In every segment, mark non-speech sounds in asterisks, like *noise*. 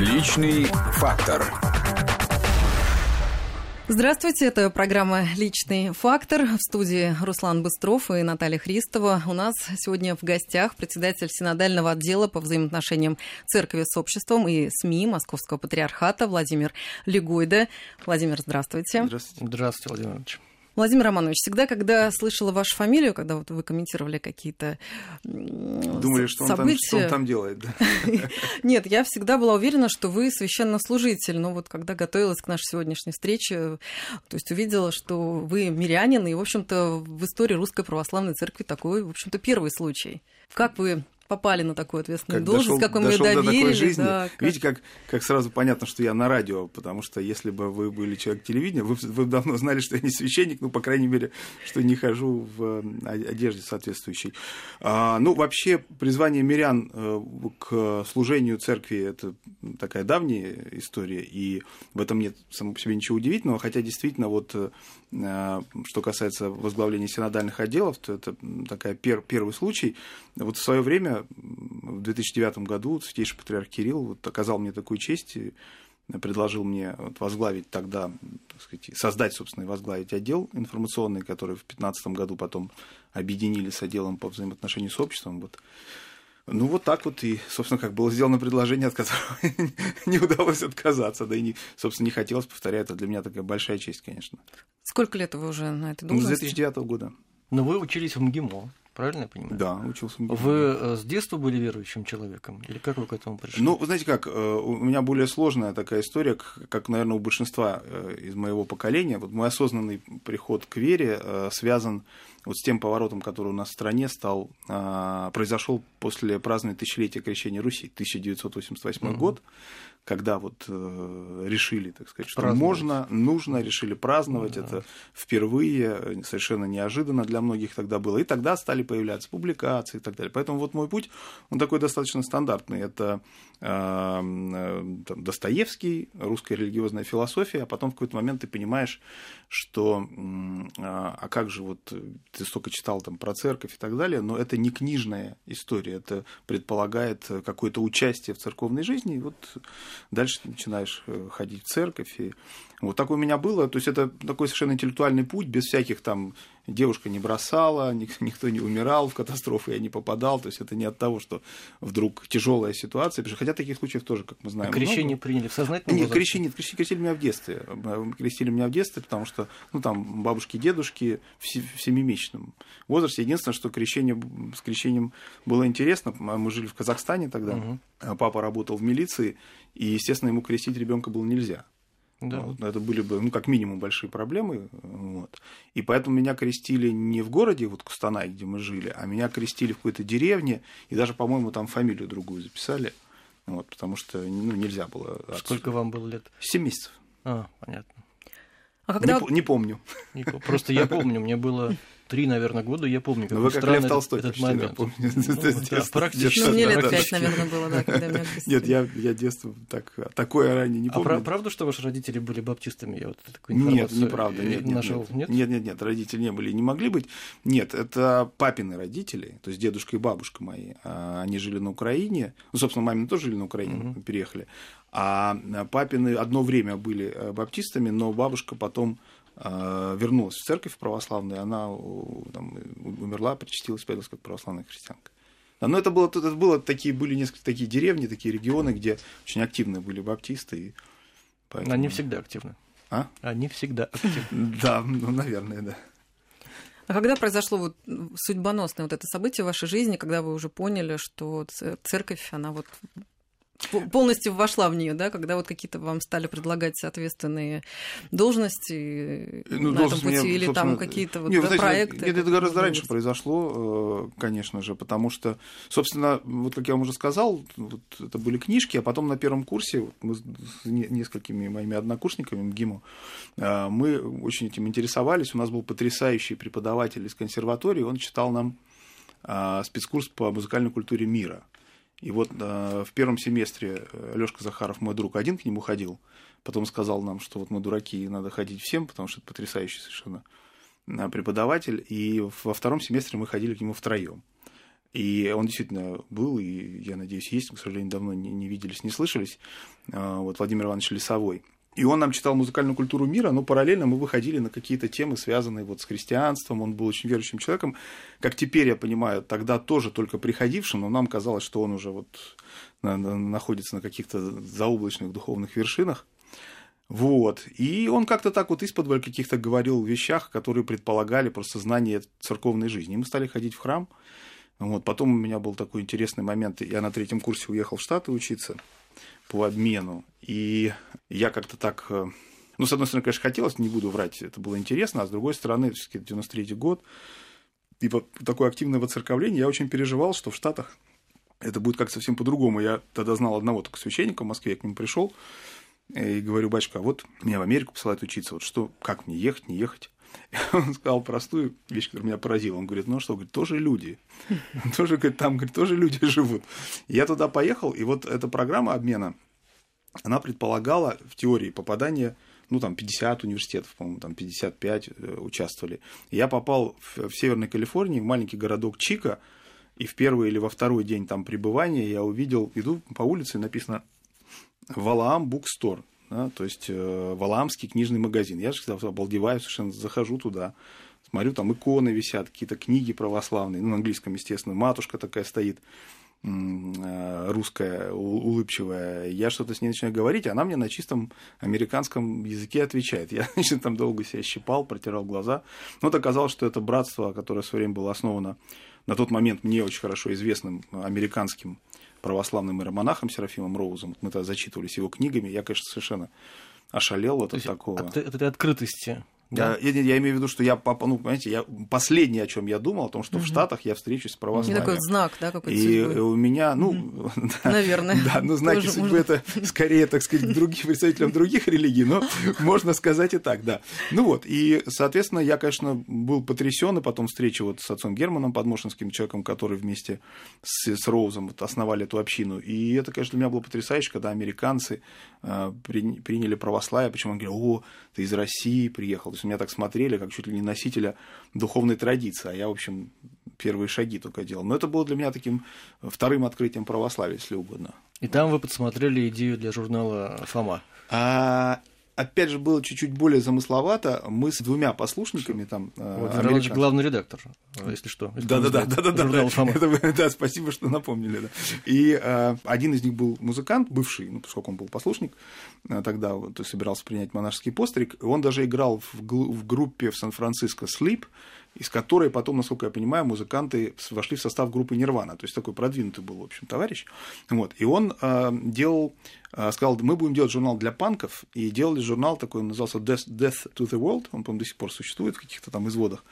Личный фактор. Здравствуйте, это программа «Личный фактор». В студии Руслан Быстров и Наталья Христова. У нас сегодня в гостях председатель синодального отдела по взаимоотношениям церкви с обществом и СМИ Московского патриархата Владимир Легойда. Владимир, здравствуйте. Здравствуйте. Здравствуйте, Владимир Ильич. Владимир Романович, всегда, когда слышала вашу фамилию, когда вот вы комментировали какие-то Думали, что события... там, что он там делает, да? *laughs* Нет, я всегда была уверена, что вы священнослужитель, но вот когда готовилась к нашей сегодняшней встрече, то есть увидела, что вы мирянин, и, в общем-то, в истории Русской Православной Церкви такой, в общем-то, первый случай. Как вы попали на такую ответственную как должность, дошел, как вы мне доверили. До такой жизни. Да, как... Видите, как, как сразу понятно, что я на радио, потому что если бы вы были человек телевидения, вы, вы давно знали, что я не священник, ну, по крайней мере, что не хожу в одежде соответствующей. А, ну, вообще, призвание мирян э, к служению церкви – это такая давняя история, и в этом нет само по себе ничего удивительного, хотя действительно вот э, что касается возглавления синодальных отделов, то это такая пер, первый случай. Вот в свое время в 2009 году Святейший Патриарх Кирилл вот оказал мне такую честь и предложил мне вот возглавить тогда, так сказать, создать, собственно, и возглавить отдел информационный, который в 2015 году потом объединили с отделом по взаимоотношению с обществом. Вот. Ну, вот так вот и, собственно, как было сделано предложение, от которого *laughs* не удалось отказаться, да и, не, собственно, не хотелось, повторяю, это для меня такая большая честь, конечно. Сколько лет вы уже на этой должности? Ну, с 2009 года. Но вы учились в МГИМО. Правильно я понимаю? Да, учился в МГИМО. Вы э, с детства были верующим человеком? Или как вы к этому пришли? Ну, вы знаете как, э, у меня более сложная такая история, как, наверное, у большинства э, из моего поколения. Вот мой осознанный приход к вере связан вот с тем поворотом, который у нас в стране стал, произошел после празднования тысячелетия крещения Руси, 1988 угу. год когда вот э, решили, так сказать, что можно, нужно, решили праздновать. Да. Это впервые, э, совершенно неожиданно для многих тогда было. И тогда стали появляться публикации и так далее. Поэтому вот мой путь, он такой достаточно стандартный. Это э, э, там, Достоевский, русская религиозная философия, а потом в какой-то момент ты понимаешь, что а, а как же вот ты столько читал там про церковь и так далее, но это не книжная история, это предполагает какое-то участие в церковной жизни. И вот дальше начинаешь э, ходить в церковь. И вот так у меня было. То есть это такой совершенно интеллектуальный путь, без всяких там девушка не бросала, *laughs* никто не умирал, в катастрофы я не попадал. То есть это не от того, что вдруг тяжелая ситуация. Хотя таких случаев тоже, как мы знаем. А крещение много. приняли в сознательном Нет, крещение, нет, крещение, крестили меня в детстве. Крестили меня в детстве, потому что, ну, там, бабушки и дедушки в семимесячном возрасте. Единственное, что крещение, с крещением было интересно. Мы жили в Казахстане тогда. Угу. Папа работал в милиции, и, естественно, ему крестить ребенка было нельзя. Да. Вот, это были бы, ну, как минимум, большие проблемы. Вот. И поэтому меня крестили не в городе, вот Кустанай, где мы жили, а меня крестили в какой-то деревне, и даже, по-моему, там фамилию другую записали. Вот, потому что ну, нельзя было. Сколько вам было лет? Семь месяцев. А, понятно. А когда... не, не помню. Просто я помню, мне было три, наверное, года, я помню, как вы как Лев Толстой, этот, момент. Помню. *laughs* да, практически. Ну, мне лет пять, наверное, было, да, когда меня Нет, я, я детство так, такое ранее не а помню. А правда, что ваши родители были баптистами? Я вот такую нет, неправда. Нет, нашел. Нет, нет, нет, нет, родители не были, не могли быть. Нет, это папины родители, то есть дедушка и бабушка мои. А, они жили на Украине. Ну, собственно, мамины тоже жили на Украине, угу. переехали. А папины одно время были э, баптистами, но бабушка потом а, вернулась в церковь православную, она там, умерла, причастилась, спелась как православная христианка. но это было, это было такие, были несколько такие деревни, такие регионы, где очень активны были баптисты. И поэтому... Они всегда активны. А? Они всегда активны. *laughs* Да, ну, наверное, да. А когда произошло вот судьбоносное вот это событие в вашей жизни, когда вы уже поняли, что церковь, она вот полностью вошла в нее, да, когда вот какие-то вам стали предлагать соответственные должности ну, на этом пути, мне, или там какие-то вот нет, да, проекты? Нет, это гораздо раньше произошло, э, конечно же, потому что, собственно, вот как я вам уже сказал, вот это были книжки, а потом на первом курсе мы с несколькими моими однокурсниками МГИМО, э, мы очень этим интересовались, у нас был потрясающий преподаватель из консерватории, он читал нам э, спецкурс по музыкальной культуре мира. И вот э, в первом семестре э, Лёшка Захаров, мой друг, один к нему ходил, потом сказал нам, что вот мы дураки, и надо ходить всем, потому что это потрясающий совершенно э, преподаватель. И во втором семестре мы ходили к нему втроем. И он действительно был, и, я надеюсь, есть, к сожалению, давно не, не виделись, не слышались, а, вот Владимир Иванович Лесовой. И он нам читал музыкальную культуру мира, но параллельно мы выходили на какие-то темы, связанные вот с христианством. Он был очень верующим человеком. Как теперь я понимаю, тогда тоже только приходившим, но нам казалось, что он уже вот находится на каких-то заоблачных духовных вершинах. Вот. И он как-то так вот из-под каких-то говорил вещах, которые предполагали просто знание церковной жизни. И мы стали ходить в храм. Вот. Потом у меня был такой интересный момент. Я на третьем курсе уехал в Штаты учиться по обмену. И я как-то так... Э, ну, с одной стороны, конечно, хотелось, не буду врать, это было интересно, а с другой стороны, все-таки 93 год, и вот такое активное воцерковление, я очень переживал, что в Штатах это будет как совсем по-другому. Я тогда знал одного только священника в Москве, я к нему пришел и говорю, батюшка, а вот меня в Америку посылают учиться, вот что, как мне ехать, не ехать? *laughs* Он сказал простую вещь, которая меня поразила. Он говорит, ну что, говорит, тоже люди. *laughs* Тоже, говорит, там, говорит, тоже люди *laughs* живут. Я туда поехал, и вот эта программа обмена, она предполагала в теории попадание ну, там, 50 университетов, по-моему, там 55 э, участвовали. я попал в, в Северной Калифорнии, в маленький городок Чика, и в первый или во второй день там пребывания я увидел, иду по улице, написано Валаам Букстор да, то есть э, Валаамский книжный магазин. Я же всегда обалдеваю, совершенно захожу туда, смотрю, там иконы висят, какие-то книги православные, ну, на английском, естественно, матушка такая стоит, э, русская, улыбчивая. Я что-то с ней начинаю говорить, она мне на чистом американском языке отвечает. Я, *laughs* значит, там долго себя щипал, протирал глаза. Но вот оказалось, что это братство, которое в свое время было основано на тот момент мне очень хорошо известным американским православным иеромонахом Серафимом Роузом. Мы тогда зачитывались его книгами. Я, конечно, совершенно ошалел от такого. От этой открытости. Да? Я, я, я имею в виду, что я, ну, понимаете, я, последнее, о чем я думал, о том, что угу. в Штатах я встречусь с православием. Такой знак, да, какой-то И судьбы. у меня, ну... Угу. *laughs* Да, Наверное. Да, ну, знаки судьбы можно... это скорее, так сказать, других представителям других религий, но *laughs* можно сказать и так, да. Ну вот, и, соответственно, я, конечно, был потрясен, и потом встреча вот с отцом Германом Подмошинским, человеком, который вместе с, с Роузом вот основали эту общину. И это, конечно, для меня было потрясающе, когда американцы э, при, приняли православие, почему он говорит, о, ты из России приехал. Есть меня так смотрели, как чуть ли не носителя духовной традиции, а я, в общем, первые шаги только делал. Но это было для меня таким вторым открытием православия, если угодно. И там вы подсмотрели идею для журнала «Фома». А, опять же, было чуть-чуть более замысловато. Мы с двумя послушниками там... Э, вот, американцев... главный редактор, если что. Да-да-да, да, да, спасибо, что напомнили. Да. И э, один из них был музыкант, бывший, ну, поскольку он был послушник э, тогда, то собирался принять монашеский постриг, он даже играл в, в группе в Сан-Франциско «Sleep», из которой потом, насколько я понимаю, музыканты вошли в состав группы Нирвана. То есть такой продвинутый был, в общем, товарищ. Вот. И он э, делал, э, сказал, мы будем делать журнал для панков, и делали журнал такой, он назывался Death, Death to the World, он, по-моему, до сих пор существует в каких-то там изводах.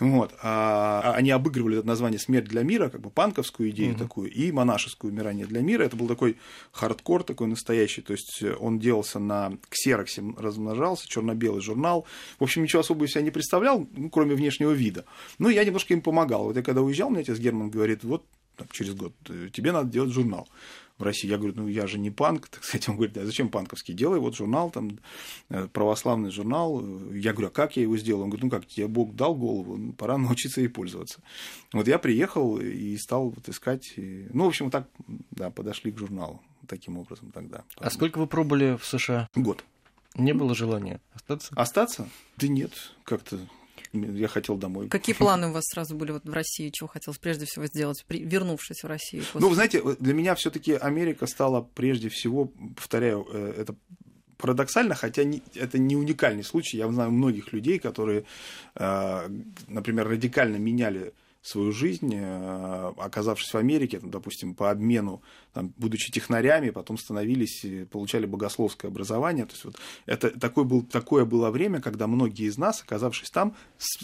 Вот. А, они обыгрывали это название «Смерть для мира», как бы панковскую идею угу. такую, и монашескую «Умирание для мира». Это был такой хардкор такой настоящий, то есть он делался на ксероксе, размножался, черно-белый журнал. В общем, ничего особого себя не представлял, ну, кроме внешнего вида. Ну, я немножко им помогал. Вот я когда уезжал, мне отец Герман говорит, вот там, через год э, тебе надо делать журнал в России. Я говорю, ну я же не панк, *laughs* так сказать. Он говорит, а зачем панковский? Делай вот журнал, там, э, православный журнал. Я говорю, а как я его сделал? Он говорит, ну как, тебе Бог дал голову, ну, пора *laughs* научиться ей пользоваться. Вот я приехал и стал вот искать. Ну, в общем, вот так, да, подошли к журналу таким образом тогда. А сколько вы пробовали в США? Год. Не было желания остаться? Остаться? Да нет, как-то я хотел домой. Какие планы у вас сразу были вот в России? Чего хотелось прежде всего сделать, при... вернувшись в Россию? После... Ну, вы знаете, для меня все-таки Америка стала прежде всего, повторяю, э, это парадоксально, хотя не, это не уникальный случай. Я знаю многих людей, которые, э, например, радикально меняли свою жизнь, э, оказавшись в Америке, там, допустим, по обмену, там, будучи технарями, потом становились, получали богословское образование. То есть вот это такое, был, такое было время, когда многие из нас, оказавшись там,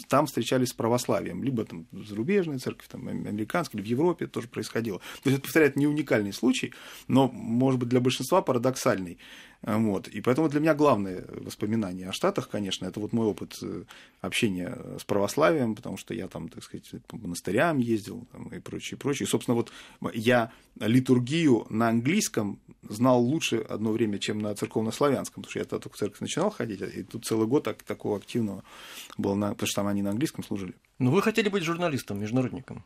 там встречались с православием. Либо там зарубежная церковь, там, американская, или в Европе это тоже происходило. То есть, это, повторяю, это не уникальный случай, но, может быть, для большинства парадоксальный. Вот. И поэтому для меня главное воспоминание о Штатах, конечно, это вот мой опыт э, общения с православием, потому что я там, так сказать, по монастырям ездил там, и прочее, прочее. И, собственно, вот я литургию на английском знал лучше одно время, чем на церковнославянском, потому что я только в церковь начинал ходить, и тут целый год так, такого активного было, на, потому что там они на английском служили. Ну, вы хотели быть журналистом, международником?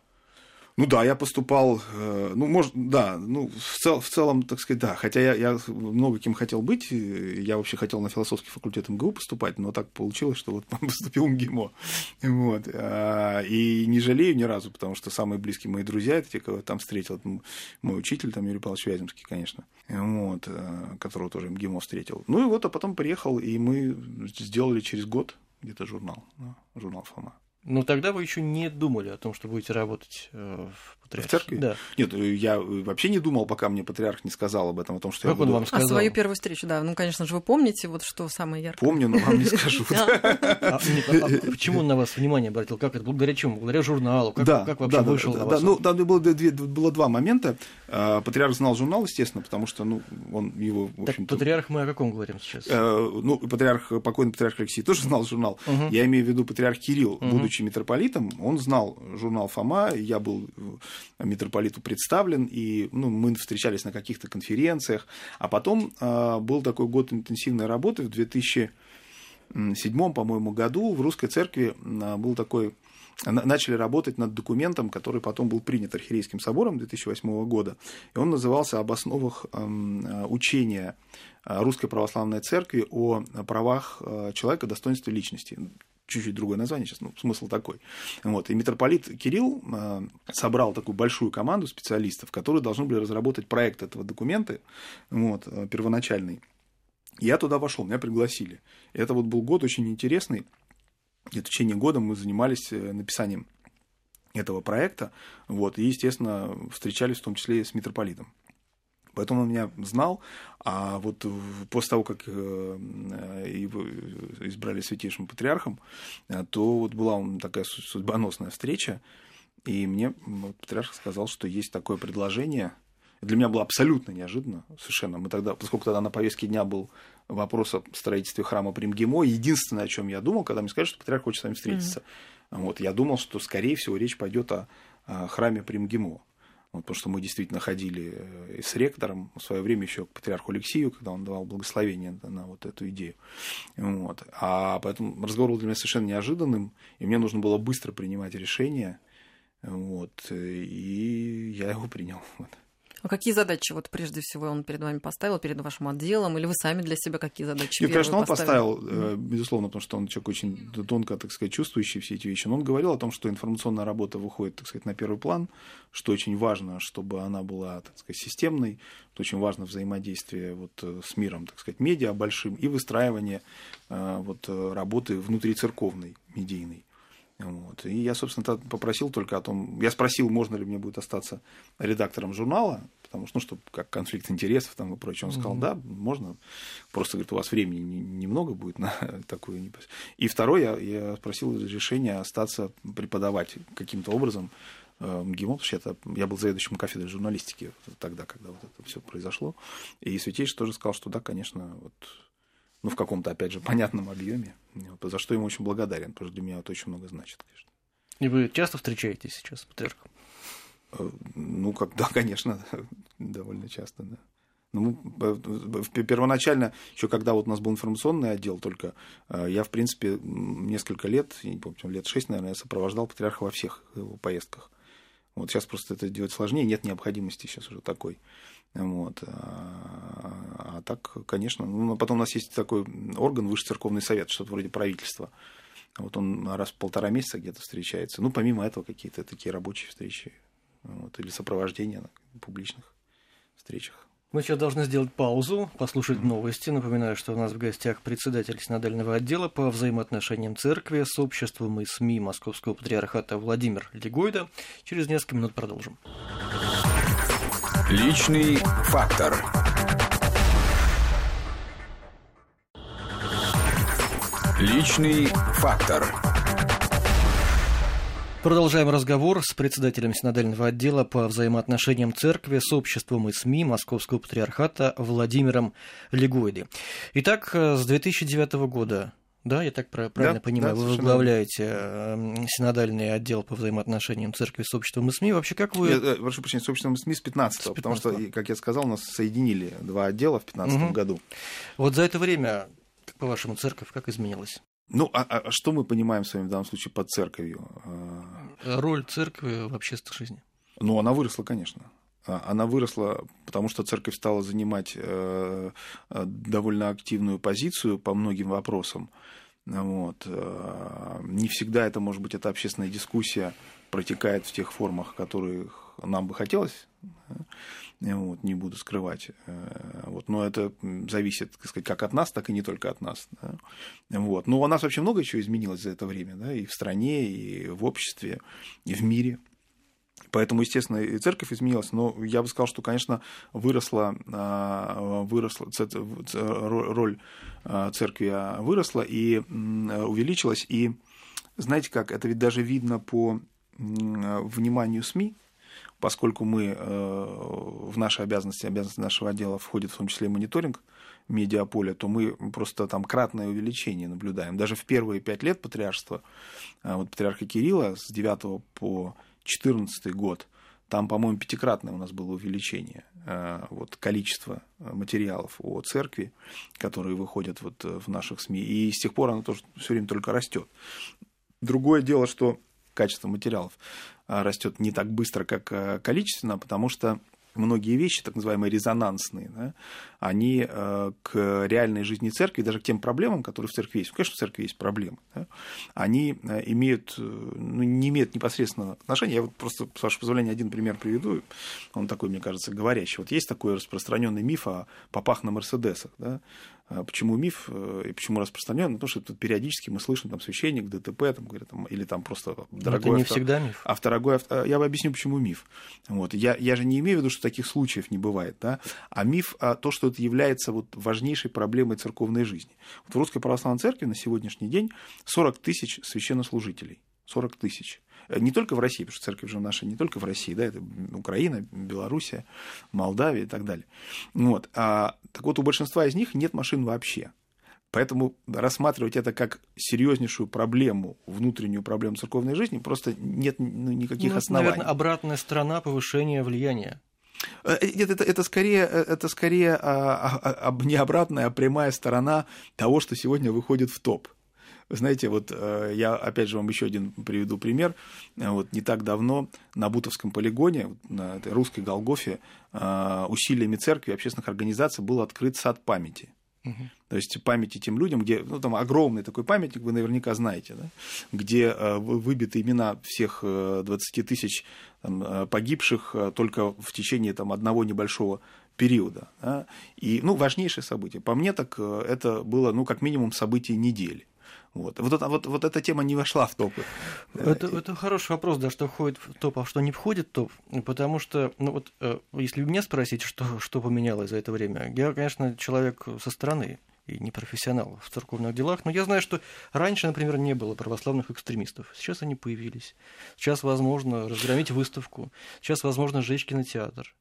Ну да, я поступал, э, ну, может, да, ну, в, цел, в целом, так сказать, да. Хотя я, я много кем хотел быть. Я вообще хотел на философский факультет МГУ поступать, но так получилось, что вот *laughs* поступил МГИМО. Вот. А, и не жалею ни разу, потому что самые близкие мои друзья, это те, кого я там встретил. Мой учитель, там, Юрий Павлович Вяземский, конечно, вот, э, которого тоже МГИМО встретил. Ну и вот, а потом приехал, и мы сделали через год где-то журнал, журнал «Фома». Ну, тогда вы еще не думали о том, что будете работать э, в патриархии? В церкви? Да. Нет, я вообще не думал, пока мне патриарх не сказал об этом, о том, что как я буду... он вам сказал? А свою первую встречу, да. Ну, конечно же, вы помните, вот что самое яркое. Помню, но вам не *laughs* скажу. А, а почему он на вас внимание обратил? Как это? Благодаря чему? Благодаря журналу? Как, да, как вообще вышел да, на вас? ну, там было, два момента. А, патриарх знал журнал, естественно, потому что, ну, он его, в так, общем-то... патриарх мы о каком говорим сейчас? Э, ну, патриарх, покойный патриарх Алексей тоже знал журнал. Я имею в виду патриарх Кирилл, будучи митрополитом, он знал журнал Фома, я был митрополиту представлен, и ну, мы встречались на каких-то конференциях. А потом э, был такой год интенсивной работы в 2007, по-моему, году в Русской Церкви э, был такой начали работать над документом, который потом был принят Архиерейским собором 2008 года. И он назывался «Об основах эм, учения Русской Православной Церкви о правах э, человека, достоинстве личности» чуть-чуть другое название сейчас, ну, смысл такой. Вот. И митрополит Кирилл э, собрал такую большую команду специалистов, которые должны были разработать проект этого документа, вот, э, первоначальный. Я туда вошел, меня пригласили. Это вот был год очень интересный. И в течение года мы занимались э, написанием этого проекта, вот, и, естественно, встречались в том числе и с митрополитом. Поэтому он меня знал, а вот после того, как его избрали святейшим патриархом, то вот была такая судьбоносная встреча, и мне патриарх сказал, что есть такое предложение. Для меня было абсолютно неожиданно, совершенно. Мы тогда, поскольку тогда на повестке дня был вопрос о строительстве храма Примгимо, единственное, о чем я думал, когда мне сказали, что патриарх хочет с вами встретиться, mm-hmm. вот, я думал, что, скорее всего, речь пойдет о, о храме Примгимо. Вот, потому что мы действительно ходили с ректором в свое время еще к патриарху Алексею, когда он давал благословение на вот эту идею. Вот. А поэтому разговор был для меня совершенно неожиданным, и мне нужно было быстро принимать решение. Вот, и я его принял. Вот. А какие задачи вот прежде всего он перед вами поставил, перед вашим отделом, или вы сами для себя какие задачи Нет, конечно, он поставили? поставил, безусловно, потому что он человек очень тонко, так сказать, чувствующий все эти вещи. Но он говорил о том, что информационная работа выходит, так сказать, на первый план, что очень важно, чтобы она была, так сказать, системной, что очень важно взаимодействие вот с миром, так сказать, медиа большим и выстраивание вот работы внутрицерковной, медийной. Вот. И я, собственно, попросил только о том, я спросил, можно ли мне будет остаться редактором журнала, потому что, ну, чтобы как конфликт интересов там и прочее. Он сказал, да, можно, просто, говорит, у вас времени немного будет на *laughs* такую. И второе, я, я спросил разрешения остаться преподавать каким-то образом МГИМО, потому что это, я был заведующим кафедрой журналистики тогда, когда вот это все произошло. И Святейший тоже сказал, что да, конечно, вот ну, в каком-то, опять же, *laughs* понятном объеме, за что ему очень благодарен, потому что для меня это очень много значит, конечно. И вы часто встречаетесь сейчас с патриархом? Ну, как, да, конечно, *laughs* довольно часто, да. Ну, первоначально, еще когда вот у нас был информационный отдел только, я, в принципе, несколько лет, не помню, лет шесть, наверное, я сопровождал патриарха во всех его поездках. Вот сейчас просто это делать сложнее, нет необходимости сейчас уже такой. Вот. А, а так, конечно, ну, потом у нас есть такой орган, Высший церковный совет, что-то вроде правительства. Вот он раз в полтора месяца где-то встречается. Ну, помимо этого, какие-то такие рабочие встречи вот, или сопровождение на публичных встречах. Мы сейчас должны сделать паузу, послушать новости. Напоминаю, что у нас в гостях председатель синодального отдела по взаимоотношениям церкви с обществом и СМИ Московского патриархата Владимир Легойда. Через несколько минут продолжим. Личный фактор. Личный фактор. Продолжаем разговор с председателем синодального отдела по взаимоотношениям церкви с обществом и СМИ Московского патриархата Владимиром Легойди. Итак, с 2009 года да, я так правильно да, понимаю, да, вы возглавляете верно. синодальный отдел по взаимоотношениям церкви с обществом и СМИ. Вообще, как вы... Я, э, прошу прощения, с обществом и СМИ с 15 -го, потому что, как я сказал, нас соединили два отдела в 2015 угу. году. Вот за это время, по-вашему, церковь как изменилась? Ну, а, а что мы понимаем с вами в данном случае под церковью? Роль церкви в общественной жизни. Ну, она выросла, конечно. А, она выросла, потому что церковь стала занимать э, э, довольно активную позицию по многим вопросам. Вот. Э, не всегда это, может быть, эта общественная дискуссия протекает в тех формах, которых нам бы хотелось. Вот, не буду скрывать. Вот, но это зависит, так сказать, как от нас, так и не только от нас. Вот. Но у нас вообще много чего изменилось за это время, да, и в стране, и в обществе, и в мире. Поэтому, естественно, и церковь изменилась, но я бы сказал, что, конечно, выросла, а, выросла роль а, церкви выросла и увеличилась. И знаете как, это ведь даже видно по вниманию СМИ, поскольку мы в наши обязанности, обязанности нашего отдела входит в том числе мониторинг медиаполя, то мы просто там кратное увеличение наблюдаем. Даже в первые пять лет патриаршества, а, вот патриарха Кирилла с 9 по 2014 год, там, по-моему, пятикратное у нас было увеличение э, вот, количества материалов о церкви, которые выходят вот в наших СМИ. И с тех пор оно тоже все время только растет. Другое дело, что качество материалов э, растет не так быстро, как э, количественно, потому что многие вещи, так называемые резонансные, да, они э, к реальной жизни церкви, даже к тем проблемам, которые в церкви есть, конечно, в церкви есть проблемы, да, они э, имеют, э, ну, не имеют непосредственного отношения. Я вот просто, с вашего позволения, один пример приведу, он такой, мне кажется, говорящий. Вот есть такой распространенный миф о попах на Мерседесах, да, почему миф и почему распространен? Потому что тут периодически мы слышим там священник, ДТП, там, говорят, там, или там просто дорогой... Это не авто... всегда миф. А второй авто... Я объясню, почему миф. Вот. Я, я же не имею в виду, что таких случаев не бывает, да? а миф а то, что это является вот важнейшей проблемой церковной жизни. Вот в Русской Православной Церкви на сегодняшний день 40 тысяч священнослужителей. 40 тысяч. Э, не только в России, потому что церковь же наша не только в России, да, это Украина, Белоруссия, Молдавия и так далее. Вот. А, так вот, у большинства из них нет машин вообще. Поэтому рассматривать это как серьезнейшую проблему, внутреннюю проблему церковной жизни, просто нет ну, никаких ну, оснований. Наверное, обратная сторона повышения влияния. Э, нет, это, это скорее, э, это скорее а, а, а, не обратная, а прямая сторона того, что сегодня выходит в топ. Вы знаете, вот э, я опять же вам еще один приведу пример. Вот не так давно на Бутовском полигоне, на этой русской Голгофе, усилиями церкви и общественных организаций был открыт сад памяти. Угу. То есть памяти тем людям, где ну, там огромный такой памятник, вы наверняка знаете, да, где выбиты имена всех 20 тысяч там, э, погибших э, только в течение там, одного небольшого периода. Да? И, ну, важнейшее событие. По мне, так э, это было, ну, как минимум, событие недели. Вот. Вот, вот, вот эта тема не вошла в топ. Это, это хороший вопрос, да, что входит в топ, а что не входит в топ. Потому что, ну вот, если меня спросить, что, что поменялось за это время, я, конечно, человек со стороны и не профессионал в церковных делах, но я знаю, что раньше, например, не было православных экстремистов. Сейчас они появились. Сейчас возможно разгромить выставку. Сейчас возможно сжечь кинотеатр.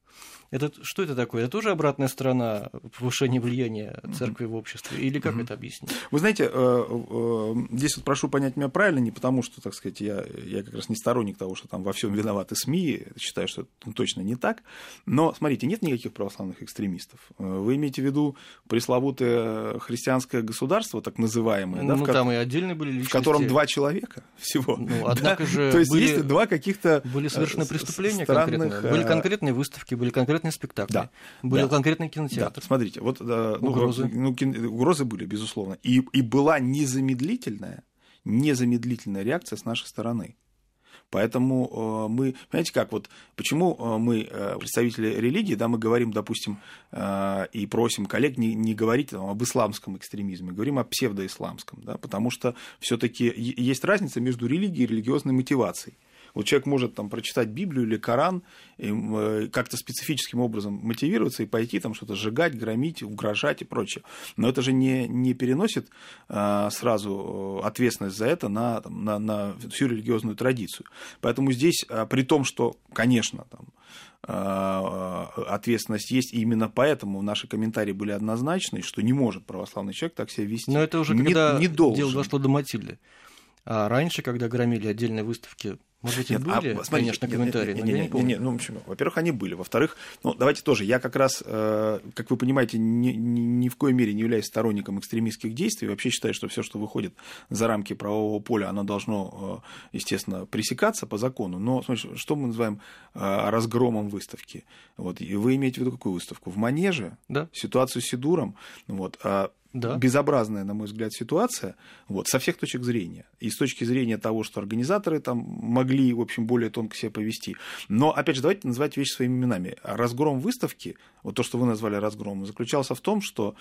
Это, что это такое? Это тоже обратная сторона повышения влияния церкви в обществе? Или как mm-hmm. это объяснить? Вы знаете, э, э, здесь вот прошу понять меня правильно, не потому что, так сказать, я, я как раз не сторонник того, что там во всем виноваты СМИ, считаю, что это точно не так. Но, смотрите, нет никаких православных экстремистов. Э, вы имеете в виду пресловутое христианское государство, так называемое, ну, да, в, там и отдельные были личности. в котором два человека всего. Ну, *laughs* однако да? же То есть были, есть два каких-то были совершены преступления странных, конкретные. Были конкретные выставки, были конкретные спектакли. Да. Были да. конкретные кинотеатры. Да. Смотрите, вот ну, угрозы. Ну, ну, угрозы были, безусловно. И, и была незамедлительная, незамедлительная реакция с нашей стороны. Поэтому э, мы, понимаете как, вот почему э, мы, э, представители религии, да, мы говорим, допустим, и просим коллег не, не говорить там, об исламском экстремизме, говорим о псевдоисламском, да, потому что все-таки есть разница между религией и религиозной мотивацией. Вот человек может там прочитать Библию или Коран, э, как-то специфическим образом мотивироваться и пойти там что-то сжигать, громить, угрожать и прочее. Но это же не, не переносит а, сразу э, ответственность за это на, там, на, на всю религиозную традицию. Поэтому здесь, при том, что, конечно, там, ответственность есть, и именно поэтому наши комментарии были однозначны, что не может православный человек так себя вести. Но это уже не, когда не должен. дело дошло до Матильды. А раньше, когда громили отдельные выставки Может быть, и были, а, смотрите, конечно, нет, комментарии, нет, нет, но я не помню. Нет, ну, почему? Во-первых, они были. Во-вторых, ну, давайте тоже, я как раз, э, как вы понимаете, ни, ни, ни в коей мере не являюсь сторонником экстремистских действий. Вообще считаю, что все, что выходит за рамки правового поля, оно должно, э, естественно, пресекаться по закону. Но, смотрите, что мы называем э, разгромом выставки? Вот, и вы имеете в виду какую выставку? В Манеже? Да. Ситуацию с Сидуром? Вот, а да. безобразная, на мой взгляд, ситуация, вот, со всех точек зрения. И с точки зрения того, что организаторы там могли, в общем, более тонко себя повести. Но, опять же, давайте называть вещи своими именами. Разгром выставки, вот то, что вы назвали разгромом, заключался в том, что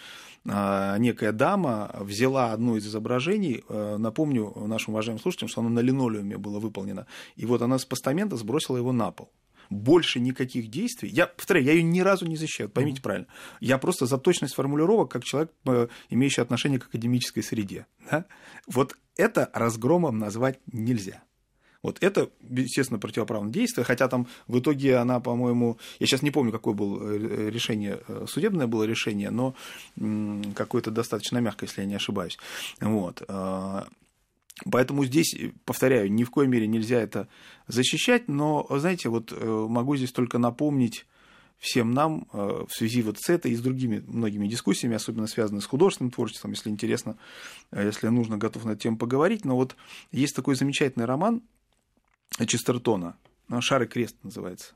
э, некая дама взяла одно из изображений, э, напомню нашим уважаемым слушателям, что оно на линолеуме было выполнено, и вот она с постамента сбросила его на пол больше никаких действий. Я повторяю, я ее ни разу не защищаю, поймите mm-hmm. правильно. Я просто за точность формулировок, как человек, э, имеющий отношение к академической среде. Да? Вот это разгромом назвать нельзя. Вот это, естественно, противоправное действие, хотя там в итоге она, по-моему, я сейчас не помню, какое было э, решение, э, судебное было решение, но какое-то достаточно мягкое, если я не ошибаюсь. Вот. Поэтому здесь, повторяю, ни в коей мере нельзя это защищать, но, знаете, вот э, могу здесь только напомнить всем нам э, в связи вот с этой и с другими многими дискуссиями, особенно связанными с художественным творчеством, если интересно, э, если нужно, готов на эту тему поговорить. Но вот есть такой замечательный роман Честертона, «Шар и крест» называется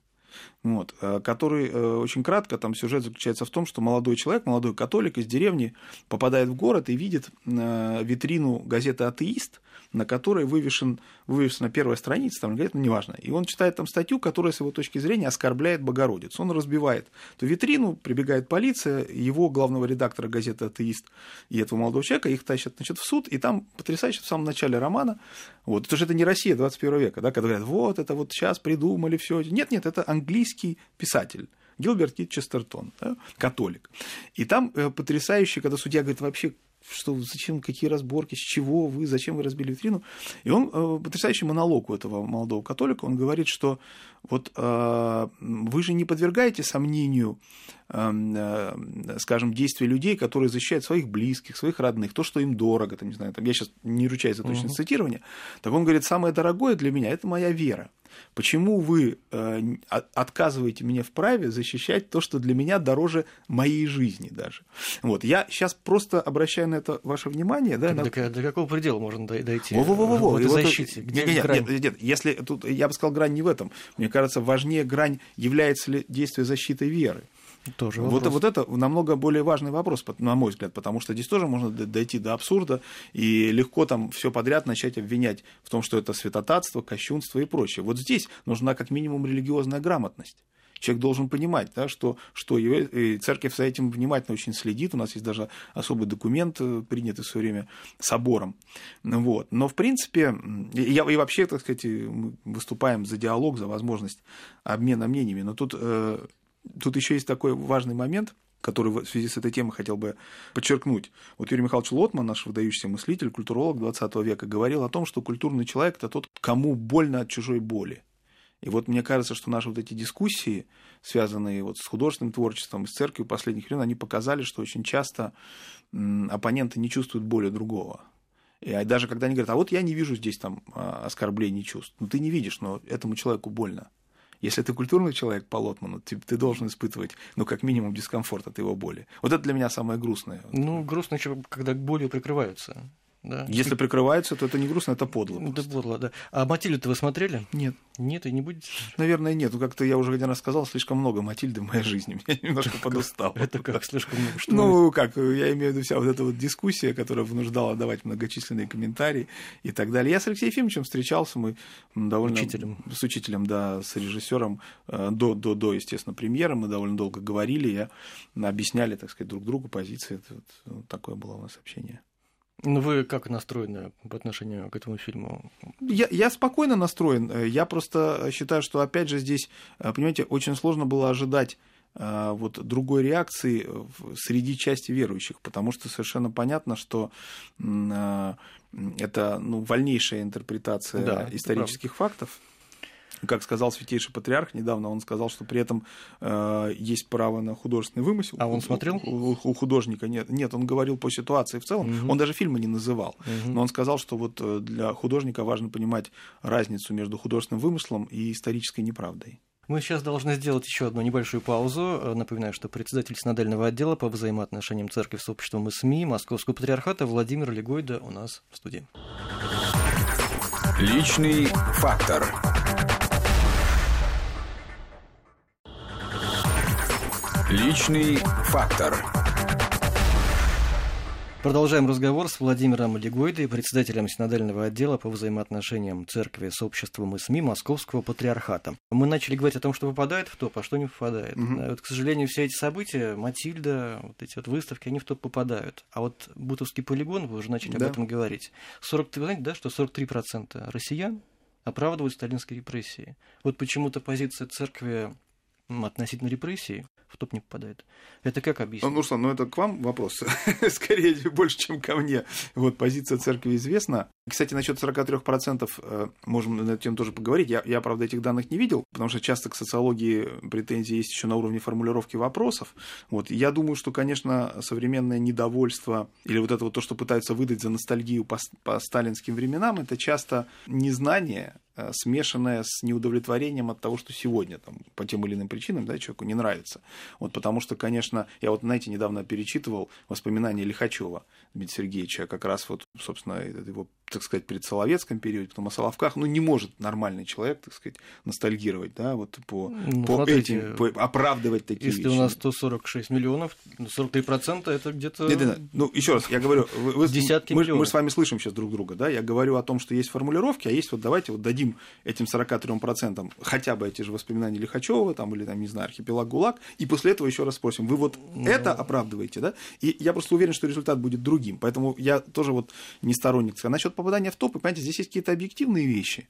вот, который очень кратко, там сюжет заключается в том, что молодой человек, молодой католик из деревни попадает в город и видит витрину газеты «Атеист», на которой вывешен, вывешена первая страница, там говорит, ну, неважно. И он читает там статью, которая, с его точки зрения, оскорбляет Богородицу. Он разбивает эту витрину, прибегает полиция, его главного редактора газеты «Атеист» и этого молодого человека, их тащат значит, в суд, и там потрясающе в самом начале романа, вот, потому что это не Россия 21 века, да, когда говорят, вот, это вот сейчас придумали все. Нет, нет, это английский писатель. Гилберт Кит Честертон, да, католик. И там э, потрясающе, когда судья говорит, вообще, что зачем, какие разборки, с чего вы, зачем вы разбили витрину. И он, э, потрясающий монолог у этого молодого католика, он говорит, что вот э, вы же не подвергаете сомнению, скажем, действия людей, которые защищают своих близких, своих родных, то, что им дорого, там, не знаю, там, я сейчас не ручаюсь за точность uh-huh. цитирования, так он говорит, самое дорогое для меня – это моя вера. Почему вы э, отказываете мне в праве защищать то, что для меня дороже моей жизни даже? Вот, я сейчас просто обращаю на это ваше внимание. Да, до, на... до какого предела можно дойти Во-во-во-во. в этой защите? Где нет, нет, нет, нет, если тут, я бы сказал, грань не в этом. Мне кажется, важнее грань, является ли действие защитой веры. Тоже вот, вот это намного более важный вопрос, на мой взгляд, потому что здесь тоже можно дойти до абсурда и легко там все подряд начать обвинять в том, что это святотатство, кощунство и прочее. Вот здесь нужна как минимум религиозная грамотность человек должен понимать, да, что, что и церковь за этим внимательно очень следит. У нас есть даже особый документ, э, принятый в свое время собором. Вот. Но, в принципе, я, и вообще, так сказать, мы выступаем за диалог, за возможность обмена мнениями. Но тут э, Тут еще есть такой важный момент, который в связи с этой темой хотел бы подчеркнуть. Вот Юрий Михайлович Лотман, наш выдающийся мыслитель, культуролог 20 века, говорил о том, что культурный человек – это тот, кому больно от чужой боли. И вот мне кажется, что наши вот эти дискуссии, связанные вот с художественным творчеством, с церковью последних времен, они показали, что очень часто оппоненты не чувствуют боли другого. И даже когда они говорят, а вот я не вижу здесь там а, оскорблений чувств. Ну, ты не видишь, но этому человеку больно. Если ты культурный человек по Лотману, ты, ты должен испытывать, ну, как минимум, дискомфорт от его боли. Вот это для меня самое грустное. Ну, грустно, когда болью прикрываются. Да. Если прикрываются, то это не грустно, это подло. Это подло, да. А Матильду вы смотрели? Нет. Нет, и не будете? Наверное, нет. Ну, как-то я уже один раз сказал, слишком много Матильды в моей жизни. *laughs* Меня немножко подустал. Это как слишком много? Что ну, как, я имею в виду вся вот эта вот дискуссия, которая вынуждала давать многочисленные комментарии и так далее. Я с Алексеем Ефимовичем встречался, мы довольно... Учителем. С учителем, да, с режиссером э, до, до, до, естественно, премьеры. Мы довольно долго говорили, я объясняли, так сказать, друг другу позиции. Это, вот, такое было у нас общение. Ну, вы как настроены по отношению к этому фильму? Я, я спокойно настроен. Я просто считаю, что, опять же, здесь, понимаете, очень сложно было ожидать а, вот другой реакции среди части верующих, потому что совершенно понятно, что а, это ну, вольнейшая интерпретация да, исторических фактов. Как сказал святейший патриарх недавно, он сказал, что при этом э, есть право на художественный вымысел. А он смотрел? У, у художника нет. Нет, он говорил по ситуации в целом. Угу. Он даже фильмы не называл. Угу. Но он сказал, что вот э, для художника важно понимать разницу между художественным вымыслом и исторической неправдой. Мы сейчас должны сделать еще одну небольшую паузу. Напоминаю, что председатель синодального отдела по взаимоотношениям церкви с обществом и СМИ Московского патриархата Владимир Легойда у нас в студии. Личный фактор. Личный фактор. Продолжаем разговор с Владимиром Легойдой, председателем синодального отдела по взаимоотношениям церкви с обществом и СМИ Московского патриархата. Мы начали говорить о том, что попадает в топ, а что не попадает. Угу. Вот, к сожалению, все эти события, Матильда, вот эти вот выставки, они в топ попадают. А вот Бутовский полигон, вы уже начали да. об этом говорить. 40, вы знаете, да, что 43% россиян оправдывают сталинские репрессии. Вот почему-то позиция церкви относительно репрессий в топ не попадает. Это как объяснить? Ну что, ну это к вам вопрос, *laughs* скорее больше, чем ко мне. Вот позиция церкви известна. Кстати, насчет 43% э, можем на эту тоже поговорить. Я, я, правда, этих данных не видел, потому что часто к социологии претензии есть еще на уровне формулировки вопросов. Вот. Я думаю, что, конечно, современное недовольство или вот это вот то, что пытаются выдать за ностальгию по, по сталинским временам, это часто незнание, э, смешанное с неудовлетворением от того, что сегодня там, по тем или иным причинам да, человеку не нравится. Вот потому что, конечно, я вот, знаете, недавно перечитывал воспоминания Лихачева Дмитрия Сергеевича, как раз вот, собственно, его так сказать, при Соловецком периоде, потом о Соловках, ну, не может нормальный человек, так сказать, ностальгировать, да, вот по, ну, по смотрите, этим, по, оправдывать такие если вещи. Если у нас 146 миллионов, 43% это где-то... Нет, нет, ну, еще раз, я говорю, вы, вы, Десятки мы, мы с вами слышим сейчас друг друга, да, я говорю о том, что есть формулировки, а есть вот давайте вот дадим этим 43% хотя бы эти же воспоминания Лихачева, там, или, там, не знаю, архипелаг ГУЛАГ, и после этого еще раз спросим, вы вот ну... это оправдываете, да? И я просто уверен, что результат будет другим, поэтому я тоже вот не сторонник. А насчет попадания в топ, и, понимаете, здесь есть какие-то объективные вещи,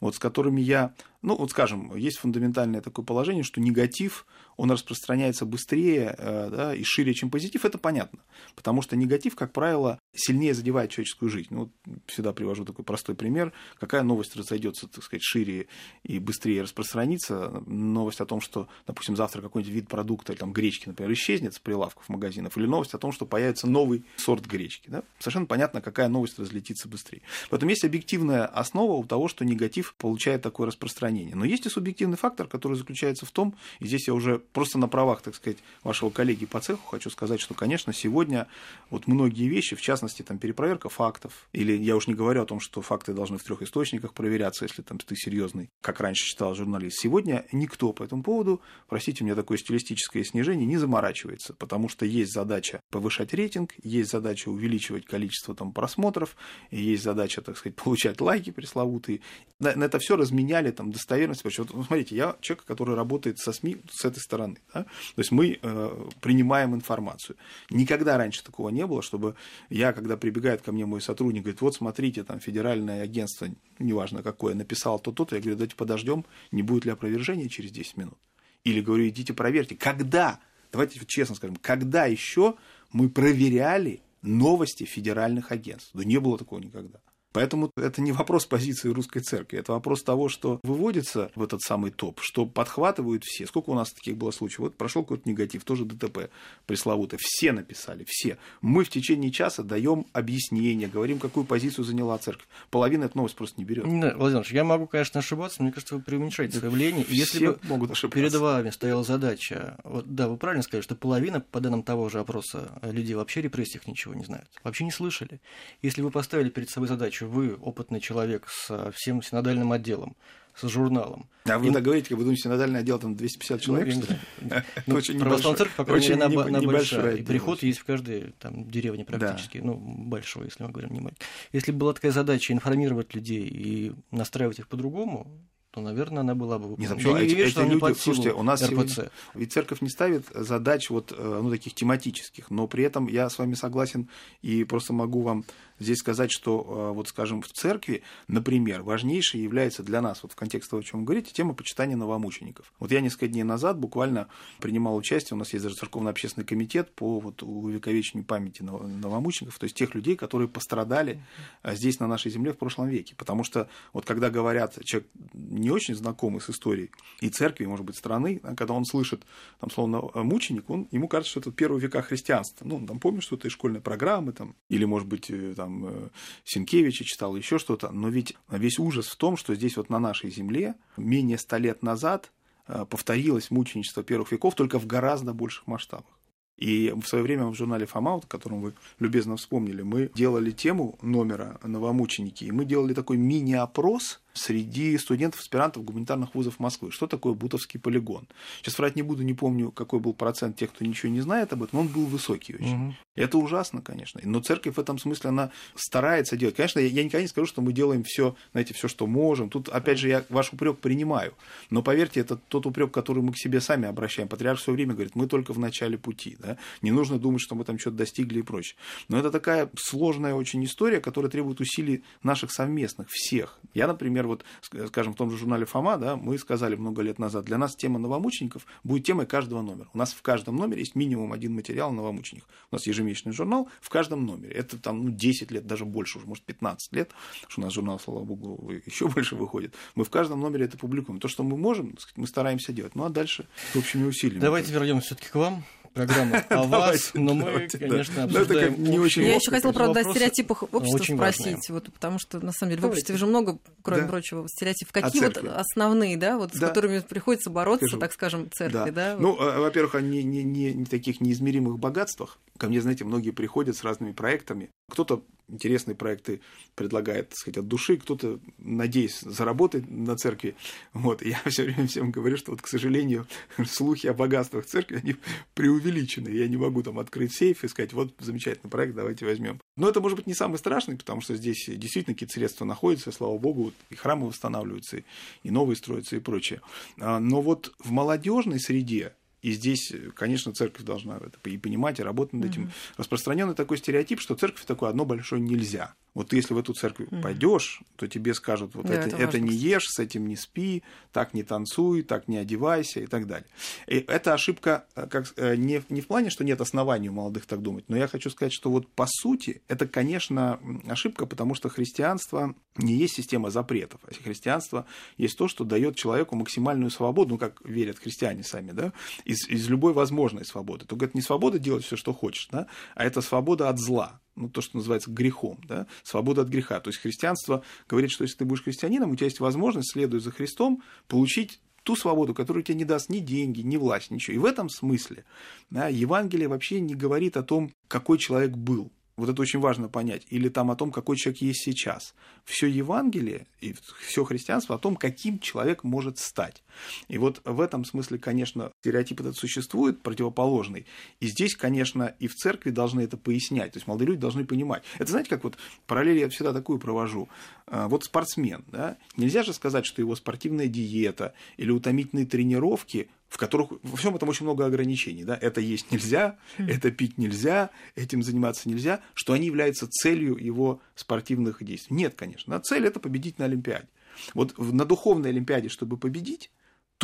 вот, с которыми я, ну, вот скажем, есть фундаментальное такое положение, что негатив, он распространяется быстрее э, да, и шире, чем позитив, это понятно. Потому что негатив, как правило, сильнее задевает человеческую жизнь. Ну, всегда привожу такой простой пример. Какая новость разойдется, так сказать, шире и быстрее распространится? Новость о том, что, допустим, завтра какой-нибудь вид продукта, там, гречки, например, исчезнет с прилавков магазинов, или новость о том, что появится новый сорт гречки. Да? Совершенно понятно, какая новость разлетится быстрее. Поэтому есть объективная основа у того, что негатив получает такое распространение. Но есть и субъективный фактор, который заключается в том, и здесь я уже просто на правах, так сказать, вашего коллеги по цеху хочу сказать, что, конечно, сегодня вот многие вещи, в частности, там, перепроверка фактов, или я уж не говорю о том, что факты должны в трех источниках проверяться, если там ты серьезный, как раньше считал журналист. Сегодня никто по этому поводу, простите, у меня такое стилистическое снижение, не заморачивается, потому что есть задача повышать рейтинг, есть задача увеличивать количество там просмотров, есть задача, так сказать, *laughs* получать лайки пресловутые. На, на это все разменяли там достоверность. Вот, смотрите, я человек, который работает со СМИ с этой стороны. Да? То есть мы э, принимаем информацию. Никогда раньше такого не было, чтобы я, когда прибегает ко мне мой сотрудник, говорит, вот смотрите, там федеральное агентство, неважно какое, написал то-то, я говорю, давайте подождем, не будет ли опровержения через 10 минут. Или говорю, идите проверьте. Когда, давайте честно скажем, когда еще мы проверяли новости федеральных агентств? Да не было такого никогда. Поэтому это не вопрос позиции русской церкви, это вопрос того, что выводится в этот самый топ, что подхватывают все. Сколько у нас таких было случаев? Вот прошел какой-то негатив, тоже ДТП пресловутый. Все написали, все. Мы в течение часа даем объяснение, говорим, какую позицию заняла церковь. Половина эту новость просто не берет. Да, Владимир я могу, конечно, ошибаться, но мне кажется, вы преуменьшаете свое. Все Если бы могут ошибаться. перед вами стояла задача, вот, да, вы правильно сказали, что половина, по данным того же опроса, людей вообще репрессиях ничего не знают, вообще не слышали. Если вы поставили перед собой задачу задачу, вы опытный человек с всем синодальным отделом, с журналом. А вы и... так говорите, как вы думаете, синодальный отдел там 250 человек, ну, что ли? *laughs* Ну, очень Православная церковь, по крайней мере, она, большая. И приход есть в каждой там, деревне практически. Ну, большой, если мы говорим, не маленький. Если была такая задача информировать людей и настраивать их по-другому, то, наверное, она была бы выполнена. Нет, я не верю, что они люди, слушайте, у нас РПЦ. Сегодня, ведь церковь не ставит задач вот, э, ну, таких тематических, но при этом я с вами согласен и просто могу вам здесь сказать, что, э, вот скажем, в церкви, например, важнейшей является для нас, вот в контексте того, о чем вы говорите, тема почитания новомучеников. Вот я несколько дней назад буквально принимал участие, у нас есть даже церковно-общественный комитет по вот увековечению памяти новомучеников, то есть тех людей, которые пострадали э, здесь, на нашей земле, в прошлом веке. Потому что вот когда говорят, человек не очень знакомый с историей и церкви, может быть, страны, когда он слышит, там, словно мученик, он, ему кажется, что это первые века христианства. Ну, он там помнит что-то из школьной программы, там, или, может быть, э, там, э, Сенкевича читал, еще что-то. Но ведь весь ужас в том, что здесь вот на нашей земле менее ста лет назад э, повторилось мученичество первых веков только в гораздо больших масштабах. И в свое время в журнале «Фома», о котором вы любезно вспомнили, мы делали тему номера «Новомученики», и мы делали такой мини-опрос среди студентов-аспирантов гуманитарных вузов Москвы. Что такое Бутовский полигон? Сейчас врать не буду, не помню, какой был процент тех, кто ничего не знает об этом, но он был высокий очень. Угу. Это ужасно, конечно. Но церковь в этом смысле, она старается делать. Конечно, я, я никогда не скажу, что мы делаем все, знаете, все, что можем. Тут, опять же, я ваш упрек принимаю. Но поверьте, это тот упрек, который мы к себе сами обращаем. Патриарх все время говорит, мы только в начале пути. Да? Не нужно думать, что мы там что-то достигли и прочее. Но это такая сложная очень история, которая требует усилий наших совместных, всех. Я, например, например, вот, скажем, в том же журнале «Фома», да, мы сказали много лет назад, для нас тема новомучеников будет темой каждого номера. У нас в каждом номере есть минимум один материал о новомучениках. У нас ежемесячный журнал в каждом номере. Это там ну, 10 лет, даже больше, уже, может, 15 лет, что у нас журнал, слава богу, *laughs* еще больше выходит. Мы в каждом номере это публикуем. То, что мы можем, мы стараемся делать. Ну, а дальше общими усилиями. Давайте вернемся все таки к вам программа *laughs* о вас, но мы, конечно, ну, обсуждаем... Не очень Я еще хотела, правда, о стереотипах общества спросить, вот, потому что, на самом деле, в обществе же много, кроме прочего, стереотипов. Какие вот основные, да, вот с которыми приходится бороться, так скажем, церкви, да? Ну, а, во-первых, они не таких неизмеримых богатствах. Ко мне, знаете, многие приходят с разными проектами. Кто-то интересные проекты предлагает, так сказать, от души, кто-то, надеясь, заработать на церкви. Вот, я все время всем говорю, что вот, к сожалению, *laughs* слухи о богатствах церкви, они преувеличены. Я не могу там открыть сейф и сказать, вот замечательный проект, давайте возьмем. Но это может быть не самый страшный, потому что здесь действительно какие-то средства находятся, слава богу, и храмы восстанавливаются, и новые строятся, и прочее. А, но вот в молодежной среде и здесь, конечно, церковь должна это и понимать, и работать над этим. Mm-hmm. Распространенный такой стереотип, что церковь такое одно большое нельзя. Вот ты, если в эту церковь mm-hmm. пойдешь, то тебе скажут, вот да, это, это, это не ешь, с этим не спи, так не танцуй, так не одевайся и так далее. И это ошибка э, как, э, не, не в плане, что нет оснований у молодых так думать, но я хочу сказать, что вот по сути это, конечно, ошибка, потому что христианство не есть система запретов, а христианство есть то, что дает человеку максимальную свободу, ну, как верят христиане сами, да, из, из любой возможной свободы. Только это не свобода делать все, что хочешь, да, а это свобода от зла ну, то, что называется грехом, да, свобода от греха. То есть христианство говорит, что если ты будешь христианином, у тебя есть возможность, следуя за Христом, получить ту свободу, которую тебе не даст ни деньги, ни власть, ничего. И в этом смысле да, Евангелие вообще не говорит о том, какой человек был. Вот это очень важно понять. Или там о том, какой человек есть сейчас. Все Евангелие и все христианство о том, каким человек может стать. И вот в этом смысле, конечно, стереотип этот существует, противоположный. И здесь, конечно, и в церкви должны это пояснять. То есть молодые люди должны понимать. Это, знаете, как вот параллель я всегда такую провожу. А, вот спортсмен, да, нельзя же сказать, что его спортивная диета или утомительные тренировки в которых во всем этом очень много ограничений. Да? Это есть нельзя, хм. это пить нельзя, этим заниматься нельзя, что они являются целью его спортивных действий. Нет, конечно. Цель – это победить на Олимпиаде. Вот на духовной Олимпиаде, чтобы победить,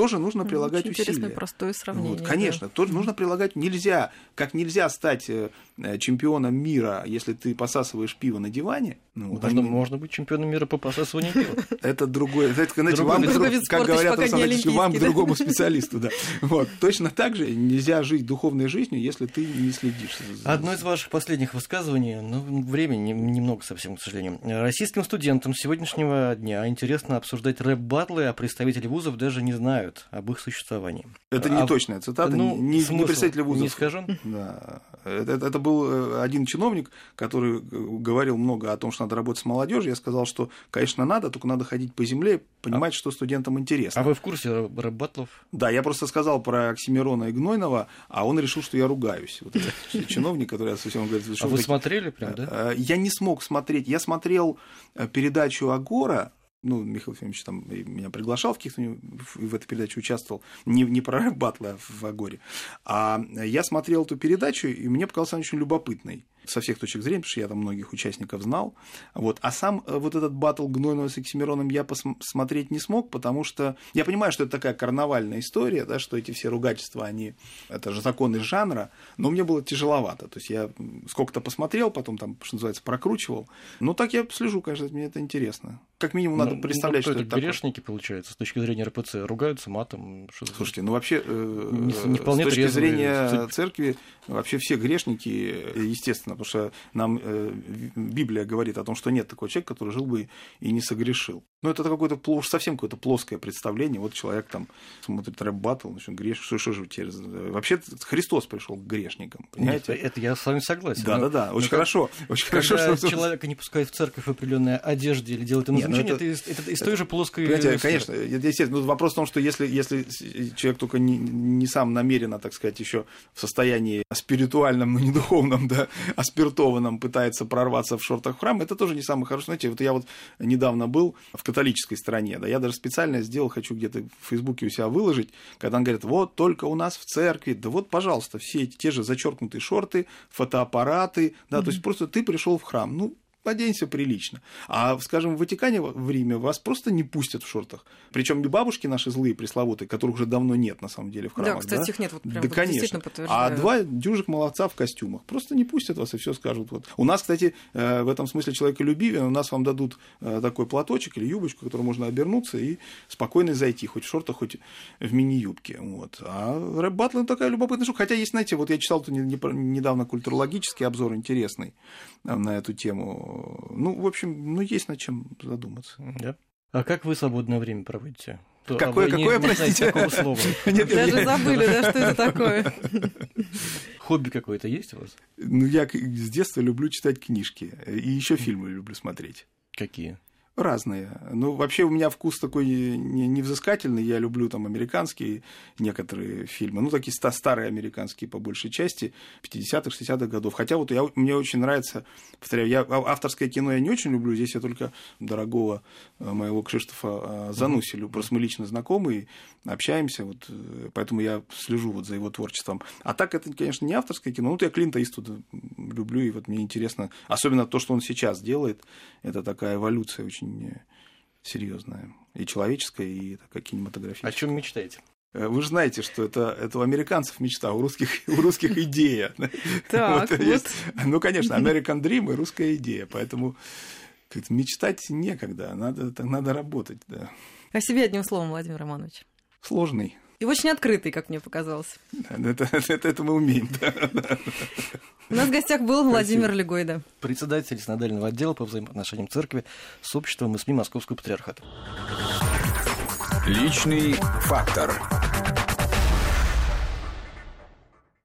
тоже нужно прилагать Очень усилия. Интересное простое сравнение. Вот, конечно, да. тоже нужно прилагать. Нельзя, как нельзя стать э, чемпионом мира, если ты посасываешь пиво на диване. Ну, можно, они... можно быть чемпионом мира по посасыванию пива. *laughs* Это другое. Это, знаете, вам, как говорят, вам, другому *laughs* специалисту. Да. Вот. Точно так же нельзя жить духовной жизнью, если ты не следишь. Одно из ваших последних высказываний, ну, времени немного совсем, к сожалению. Российским студентам сегодняшнего дня интересно обсуждать рэп-батлы, а представители вузов даже не знают, знают об их существовании. Это не а, точная цитата, ну, не, не представитель вузов. Не скажен? Да. Это, это был э, один чиновник, который э, говорил много о том, что надо работать с молодежью. Я сказал, что, конечно, надо, только надо ходить по земле, понимать, а, что студентам интересно. А вы в курсе рэп-батлов? Да, я просто сказал про Оксимирона и Гнойного, а он решил, что я ругаюсь. Вот этот *laughs* чиновник, который совсем говорит... А вы смотрели прям, да? Э, я не смог смотреть. Я смотрел передачу Агора, ну, Михаил Ефимович там меня приглашал в каких-то, в этой передаче участвовал, не, не про батлы, а в Агоре. А я смотрел эту передачу, и мне показалось она очень любопытной со всех точек зрения, потому что я там многих участников знал. Вот. А сам э, вот этот батл Гнойного с Оксимироном я посмотреть не смог, потому что я понимаю, что это такая карнавальная история, да, что эти все ругательства, они, это же законы жанра, но мне было тяжеловато. То есть я сколько-то посмотрел, потом там, что называется, прокручивал. Ну, так я слежу, конечно, мне это интересно. как минимум надо Ну, представлять, ну, что это это такое. грешники, получается, с точки зрения РПЦ, ругаются матом. Что Слушайте, ну вообще, э, Не- не вполне с точки зрения церкви, вообще все грешники, э, естественно, потому что нам э, Библия говорит о том, что нет такого человека, который жил бы и не согрешил. Ну, это какое-то уж совсем какое-то плоское представление. Вот человек там смотрит рэп батл, значит, грешит. Что, что же теперь? Вообще Христос пришел к грешникам, Нет, понимаете? это я с вами согласен. Да, Но- да, да, но очень как- хорошо, очень хорошо, Когда что человека не пускают в церковь в определенной одежде или делают ему Не, ну замечание, это- это, из- это из той же плоской... Понимаете, конечно, естественно. Но вопрос в том, что если, если человек только не, не сам намеренно, так сказать, еще в состоянии спиритуальном, но не духовном, да, а спиртованном пытается прорваться в шортах в храм, это тоже не самый хороший. Знаете, вот я вот недавно был в католической стране, да, я даже специально сделал, хочу где-то в Фейсбуке у себя выложить, когда он говорит, вот только у нас в церкви, да вот, пожалуйста, все эти те же зачеркнутые шорты, фотоаппараты, да, то есть просто ты пришел в храм, ну, оденься прилично. А, скажем, в Ватикане, в Риме вас просто не пустят в шортах. Причем и бабушки наши злые, пресловутые, которых уже давно нет, на самом деле, в Да, храмах. кстати, их нет, вот прям да, вот конечно. А два дюжих молодца в костюмах просто не пустят вас и все скажут. Вот. У нас, кстати, э, в этом смысле человеколюбивее, у нас вам дадут э, такой платочек или юбочку, которую можно обернуться и спокойно зайти, хоть в шортах, хоть в мини-юбке. Вот. А рэп-батл такая любопытная штука. Хотя есть, знаете, вот я читал тут не- не- недавно культурологический обзор интересный э, на эту тему. Ну, в общем, ну, есть над чем задуматься. Да. А как вы свободное время проводите? То- Какое- а не- какое, не простите? такого слова. *laughs* Нет, Даже я- забыли, да, что это такое. *laughs* Хобби какое-то есть у вас? Ну, я с детства люблю читать книжки. И еще фильмы люблю смотреть. Какие? Разные. Ну, вообще у меня вкус такой не- невзыскательный. Я люблю там американские некоторые фильмы. Ну, такие ста- старые американские по большей части, 50-х, 60-х годов. Хотя вот я, мне очень нравится, повторяю, я а- авторское кино я не очень люблю. Здесь я только дорогого э, моего Кшиштофа э, Зануси люблю. Просто мы лично знакомы, общаемся, вот, э, поэтому я слежу вот за его творчеством. А так это, конечно, не авторское кино. Ну, вот я Клинта Иствуда люблю, и вот мне интересно, особенно то, что он сейчас делает, это такая эволюция очень э, серьезная. И человеческая, и такая кинематографическая. О чем мечтаете? Э, Вы же знаете, что это, это у американцев мечта, у русских, *laughs* у русских идея. *laughs* Так, Вот вот. есть- Ну, конечно, *laughs* American Dream и русская идея, поэтому мечтать некогда, надо, надо работать, да. О себе одним словом, Владимир Романович. Сложный. И очень открытый, как мне показалось. Это, это, это мы умеем, да. У нас в гостях был Владимир Легойда. Председатель синодального отдела по взаимоотношениям церкви с обществом и СМИ Московского патриархата. Личный фактор.